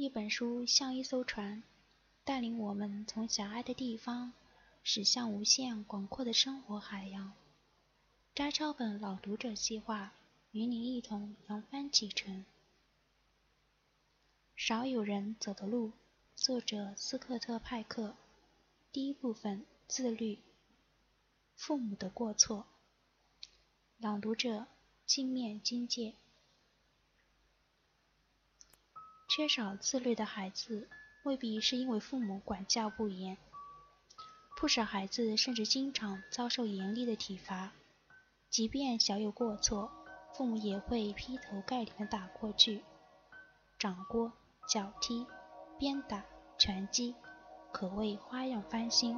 一本书像一艘船，带领我们从狭隘的地方驶向无限广阔的生活海洋。摘抄本朗读者计划与你一同扬帆启程。少有人走的路，作者斯科特·派克。第一部分：自律。父母的过错。朗读者：镜面金界。缺少自律的孩子，未必是因为父母管教不严。不少孩子甚至经常遭受严厉的体罚，即便小有过错，父母也会劈头盖脸的打过去，掌掴、脚踢、鞭打、拳击，可谓花样翻新。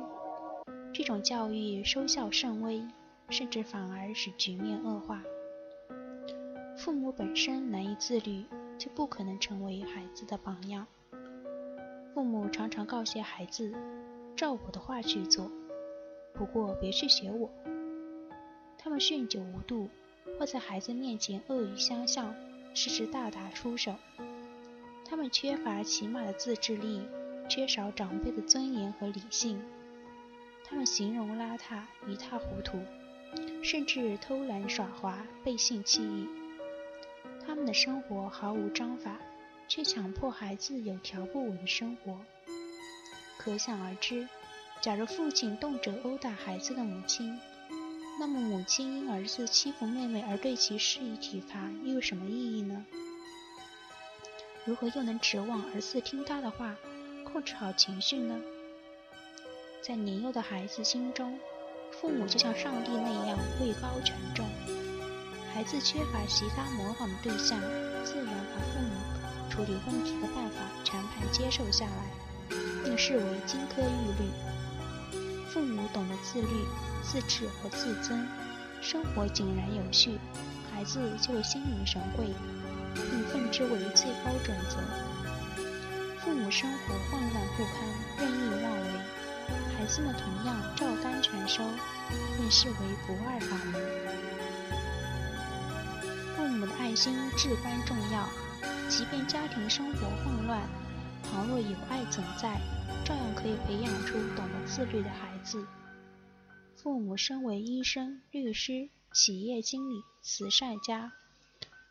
这种教育收效甚微，甚至反而使局面恶化。父母本身难以自律。就不可能成为孩子的榜样。父母常常告诫孩子，照我的话去做，不过别去学我。他们酗酒无度，或在孩子面前恶语相向，甚至大打出手。他们缺乏起码的自制力，缺少长辈的尊严和理性。他们形容邋遢，一塌糊涂，甚至偷懒耍滑，背信弃义。他们的生活毫无章法，却强迫孩子有条不紊的生活。可想而知，假如父亲动辄殴打孩子的母亲，那么母亲因儿子欺负妹妹而对其施以体罚，又有什么意义呢？如何又能指望儿子听他的话，控制好情绪呢？在年幼的孩子心中，父母就像上帝那样位高权重。孩子缺乏其他模仿的对象，自然把父母处理问题的办法全盘接受下来，并视为金科玉律。父母懂得自律、自制和自尊，生活井然有序，孩子就会心领神会，并奉之为最高准则。父母生活混乱不堪、任意妄为，孩子们同样照单全收，便视为不二法门。爱心至关重要，即便家庭生活混乱，倘若有爱存在，照样可以培养出懂得自律的孩子。父母身为医生、律师、企业经理、慈善家，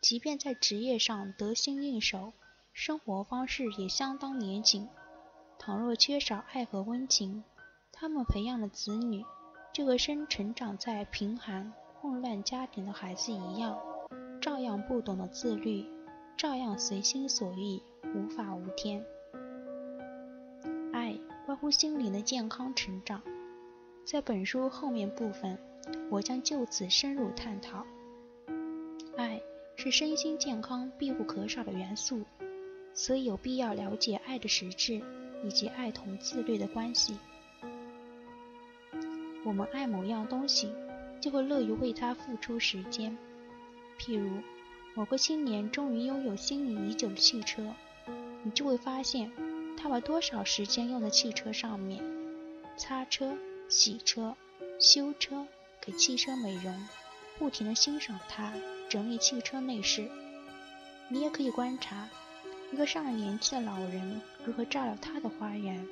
即便在职业上得心应手，生活方式也相当严谨。倘若缺少爱和温情，他们培养的子女就和生成长在贫寒混乱家庭的孩子一样。照样不懂得自律，照样随心所欲，无法无天。爱关乎心灵的健康成长，在本书后面部分，我将就此深入探讨。爱是身心健康必不可少的元素，所以有必要了解爱的实质以及爱同自律的关系。我们爱某样东西，就会乐于为它付出时间。譬如，某个青年终于拥有心仪已久的汽车，你就会发现，他把多少时间用在汽车上面，擦车、洗车、修车，给汽车美容，不停地欣赏它，整理汽车内饰。你也可以观察，一个上了年纪的老人如何照料他的花园，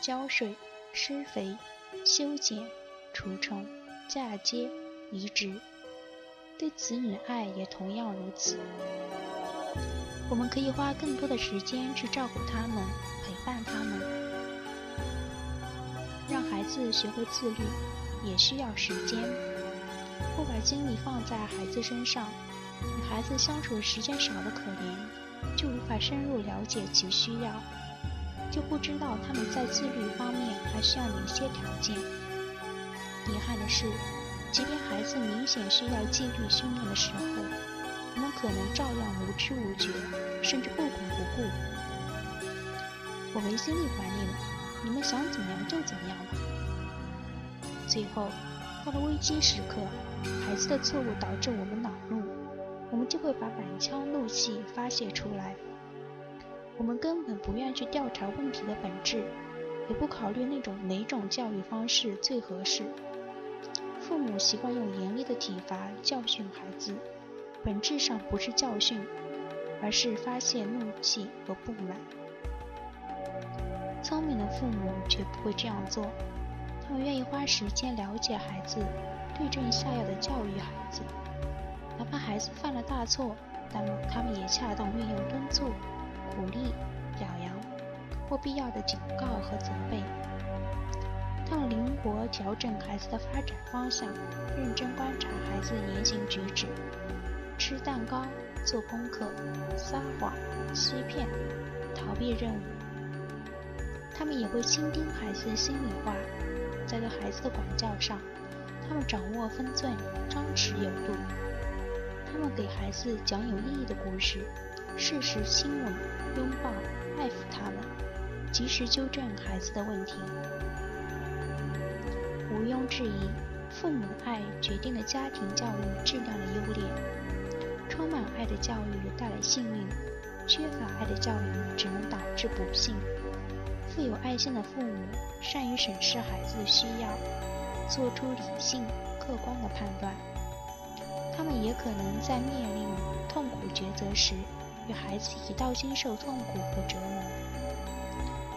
浇水、施肥、修剪、除虫、嫁接、移植。对子女的爱也同样如此。我们可以花更多的时间去照顾他们，陪伴他们。让孩子学会自律，也需要时间。不把精力放在孩子身上，与孩子相处时间少得可怜，就无法深入了解其需要，就不知道他们在自律方面还需要哪些条件。遗憾的是。即便孩子明显需要纪律训练的时候，我们可能照样无知无觉，甚至不管不顾。我没精力管你们，你们想怎样就怎样吧。最后，到了危机时刻，孩子的错误导致我们恼怒，我们就会把满腔怒气发泄出来。我们根本不愿去调查问题的本质，也不考虑那种哪种教育方式最合适。父母习惯用严厉的体罚教训孩子，本质上不是教训，而是发泄怒气和不满。聪明的父母绝不会这样做，他们愿意花时间了解孩子，对症下药的教育孩子。哪怕孩子犯了大错，但他们也恰当运用敦促、鼓励、表扬或必要的警告和责备。他们灵活调整孩子的发展方向，认真观察孩子的言行举止，吃蛋糕、做功课、撒谎、欺骗、逃避任务。他们也会倾听孩子的心里话，在对孩子的管教上，他们掌握分寸，张弛有度。他们给孩子讲有意义的故事，适时亲吻、拥抱、爱抚他们，及时纠正孩子的问题。毋庸置疑，父母的爱决定了家庭教育质量的优劣。充满爱的教育带来幸运，缺乏爱的教育只能导致不幸。富有爱心的父母善于审视孩子的需要，做出理性、客观的判断。他们也可能在面临痛苦抉择时，与孩子一道经受痛苦和折磨。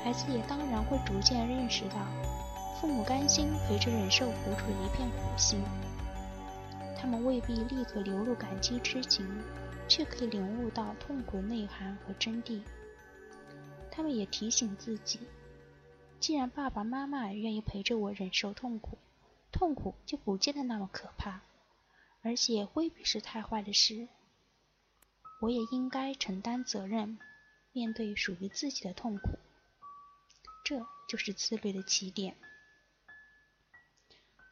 孩子也当然会逐渐认识到。父母甘心陪着忍受苦楚的一片苦心，他们未必立刻流露感激之情，却可以领悟到痛苦内涵和真谛。他们也提醒自己，既然爸爸妈妈愿意陪着我忍受痛苦，痛苦就不见得那么可怕，而且未必是太坏的事。我也应该承担责任，面对属于自己的痛苦。这就是自律的起点。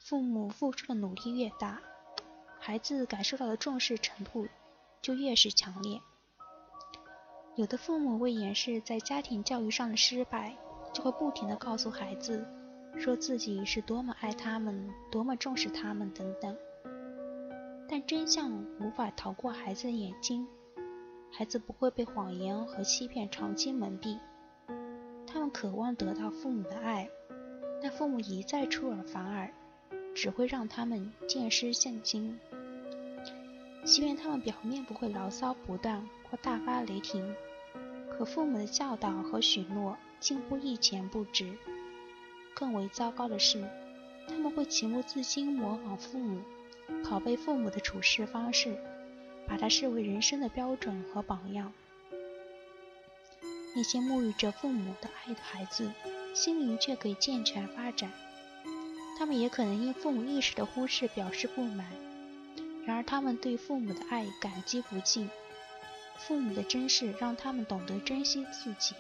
父母付出的努力越大，孩子感受到的重视程度就越是强烈。有的父母为掩饰在家庭教育上的失败，就会不停地告诉孩子，说自己是多么爱他们，多么重视他们等等。但真相无法逃过孩子的眼睛，孩子不会被谎言和欺骗长期蒙蔽。他们渴望得到父母的爱，但父母一再出尔反尔。只会让他们见失现心。即便他们表面不会牢骚不断或大发雷霆，可父母的教导和许诺近乎一钱不值。更为糟糕的是，他们会情不自禁模仿父母，拷贝父母的处事方式，把它视为人生的标准和榜样。那些沐浴着父母的爱的孩子，心灵却可以健全发展。他们也可能因父母一时的忽视表示不满，然而他们对父母的爱感激不尽。父母的珍视让他们懂得珍惜自己，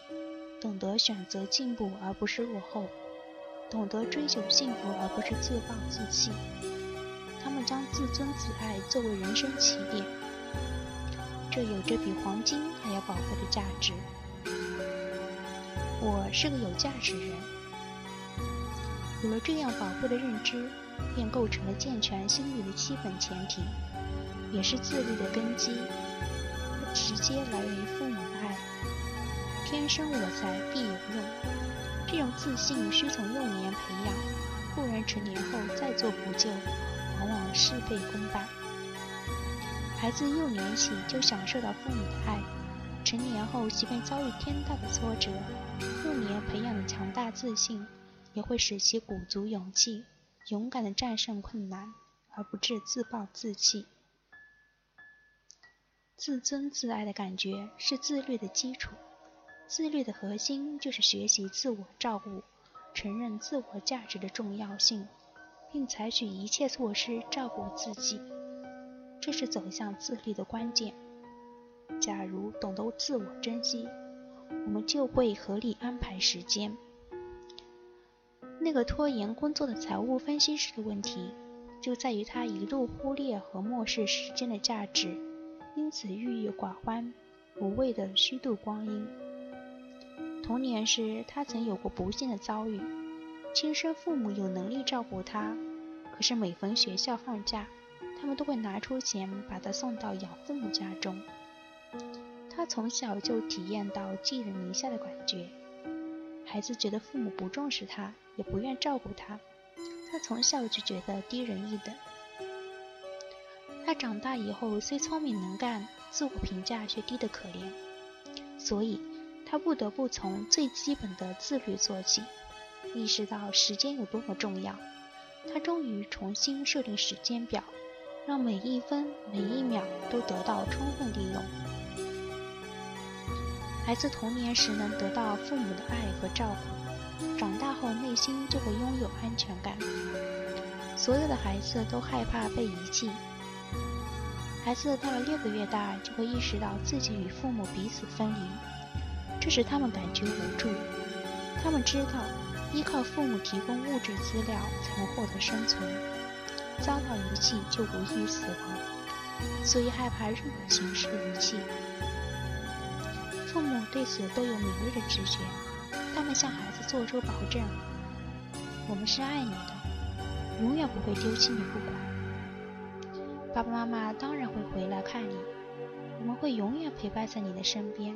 懂得选择进步而不是落后，懂得追求幸福而不是自暴自弃。他们将自尊自爱作为人生起点，这有着比黄金还要宝贵的价值。我是个有价值人。有了这样宝贵的认知，便构成了健全心理的基本前提，也是自律的根基。它直接来源于父母的爱。天生我材必有用，这种自信需从幼年培养，不然成年后再做补救，往往事倍功半。孩子幼年起就享受到父母的爱，成年后即便遭遇天大的挫折，幼年培养的强大自信。也会使其鼓足勇气，勇敢地战胜困难，而不致自暴自弃。自尊自爱的感觉是自律的基础。自律的核心就是学习自我照顾，承认自我价值的重要性，并采取一切措施照顾自己。这是走向自律的关键。假如懂得自我珍惜，我们就会合理安排时间。那个拖延工作的财务分析师的问题，就在于他一路忽略和漠视时间的价值，因此郁郁寡欢，无谓的虚度光阴。童年时，他曾有过不幸的遭遇，亲生父母有能力照顾他，可是每逢学校放假，他们都会拿出钱把他送到养父母家中。他从小就体验到寄人篱下的感觉，孩子觉得父母不重视他。也不愿照顾他，他从小就觉得低人一等。他长大以后虽聪明能干，自我评价却低得可怜，所以他不得不从最基本的自律做起，意识到时间有多么重要。他终于重新设定时间表，让每一分每一秒都得到充分利用。孩子童年时能得到父母的爱和照顾，长大后内心就会拥有安全感。所有的孩子都害怕被遗弃。孩子到了六个月大，就会意识到自己与父母彼此分离，这使他们感觉无助。他们知道，依靠父母提供物质资料才能获得生存，遭到遗弃就无异于死亡，所以害怕任何形式的遗弃。父母对此都有敏锐的直觉，他们向孩子做出保证：“我们是爱你的，永远不会丢弃你不管。”爸爸妈妈当然会回来看你，我们会永远陪伴在你的身边，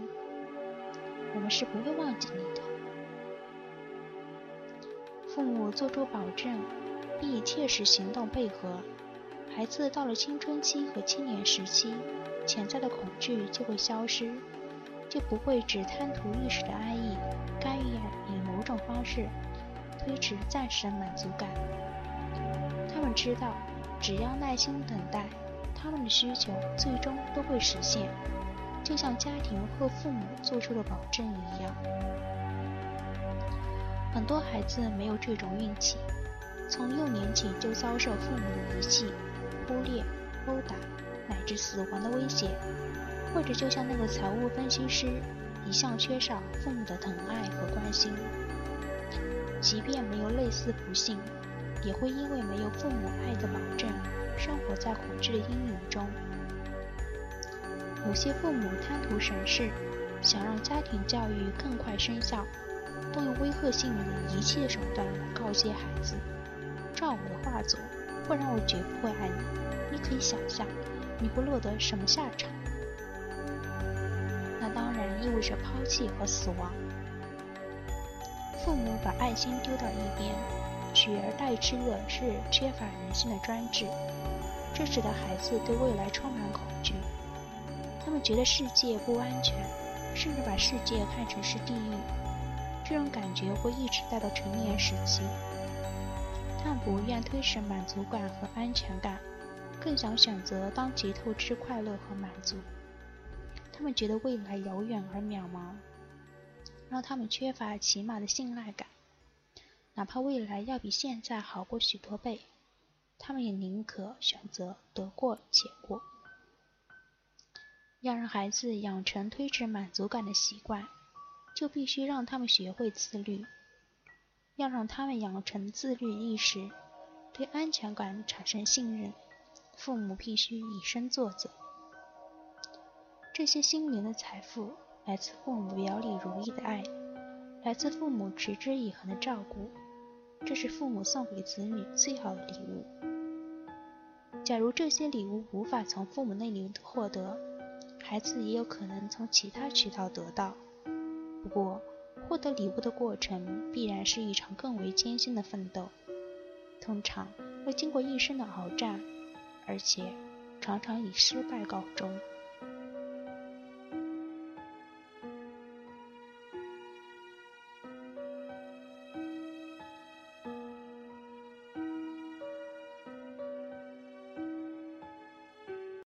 我们是不会忘记你的。父母做出保证，并以切实行动配合，孩子到了青春期和青年时期，潜在的恐惧就会消失，就不会只贪图一时的安逸，甘愿以某种方式推迟暂时的满足感。他们知道。只要耐心等待，他们的需求最终都会实现，就像家庭和父母做出的保证一样。很多孩子没有这种运气，从幼年起就遭受父母的遗弃、忽略、殴打，乃至死亡的威胁，或者就像那个财务分析师，一向缺少父母的疼爱和关心。即便没有类似不幸。也会因为没有父母爱的保证，生活在恐惧的阴影中。有些父母贪图省事，想让家庭教育更快生效，都用威吓性的遗弃手段告诫孩子：“照我的话做，不然我绝不会爱你。”你可以想象，你会落得什么下场？当然意味着抛弃和死亡。父母把爱心丢到一边。取而代之的是缺乏人性的专制，这使得孩子对未来充满恐惧。他们觉得世界不安全，甚至把世界看成是地狱。这种感觉会一直带到成年时期。他们不愿推迟满足感和安全感，更想选择当即透支快乐和满足。他们觉得未来遥远而渺茫，让他们缺乏起码的信赖感。哪怕未来要比现在好过许多倍，他们也宁可选择得过且过。要让孩子养成推迟满足感的习惯，就必须让他们学会自律。要让他们养成自律意识，对安全感产生信任，父母必须以身作则。这些心灵的财富来自父母表里如一的爱，来自父母持之以恒的照顾。这是父母送给子女最好的礼物。假如这些礼物无法从父母那里获得，孩子也有可能从其他渠道得到。不过，获得礼物的过程必然是一场更为艰辛的奋斗，通常会经过一生的鏖战，而且常常以失败告终。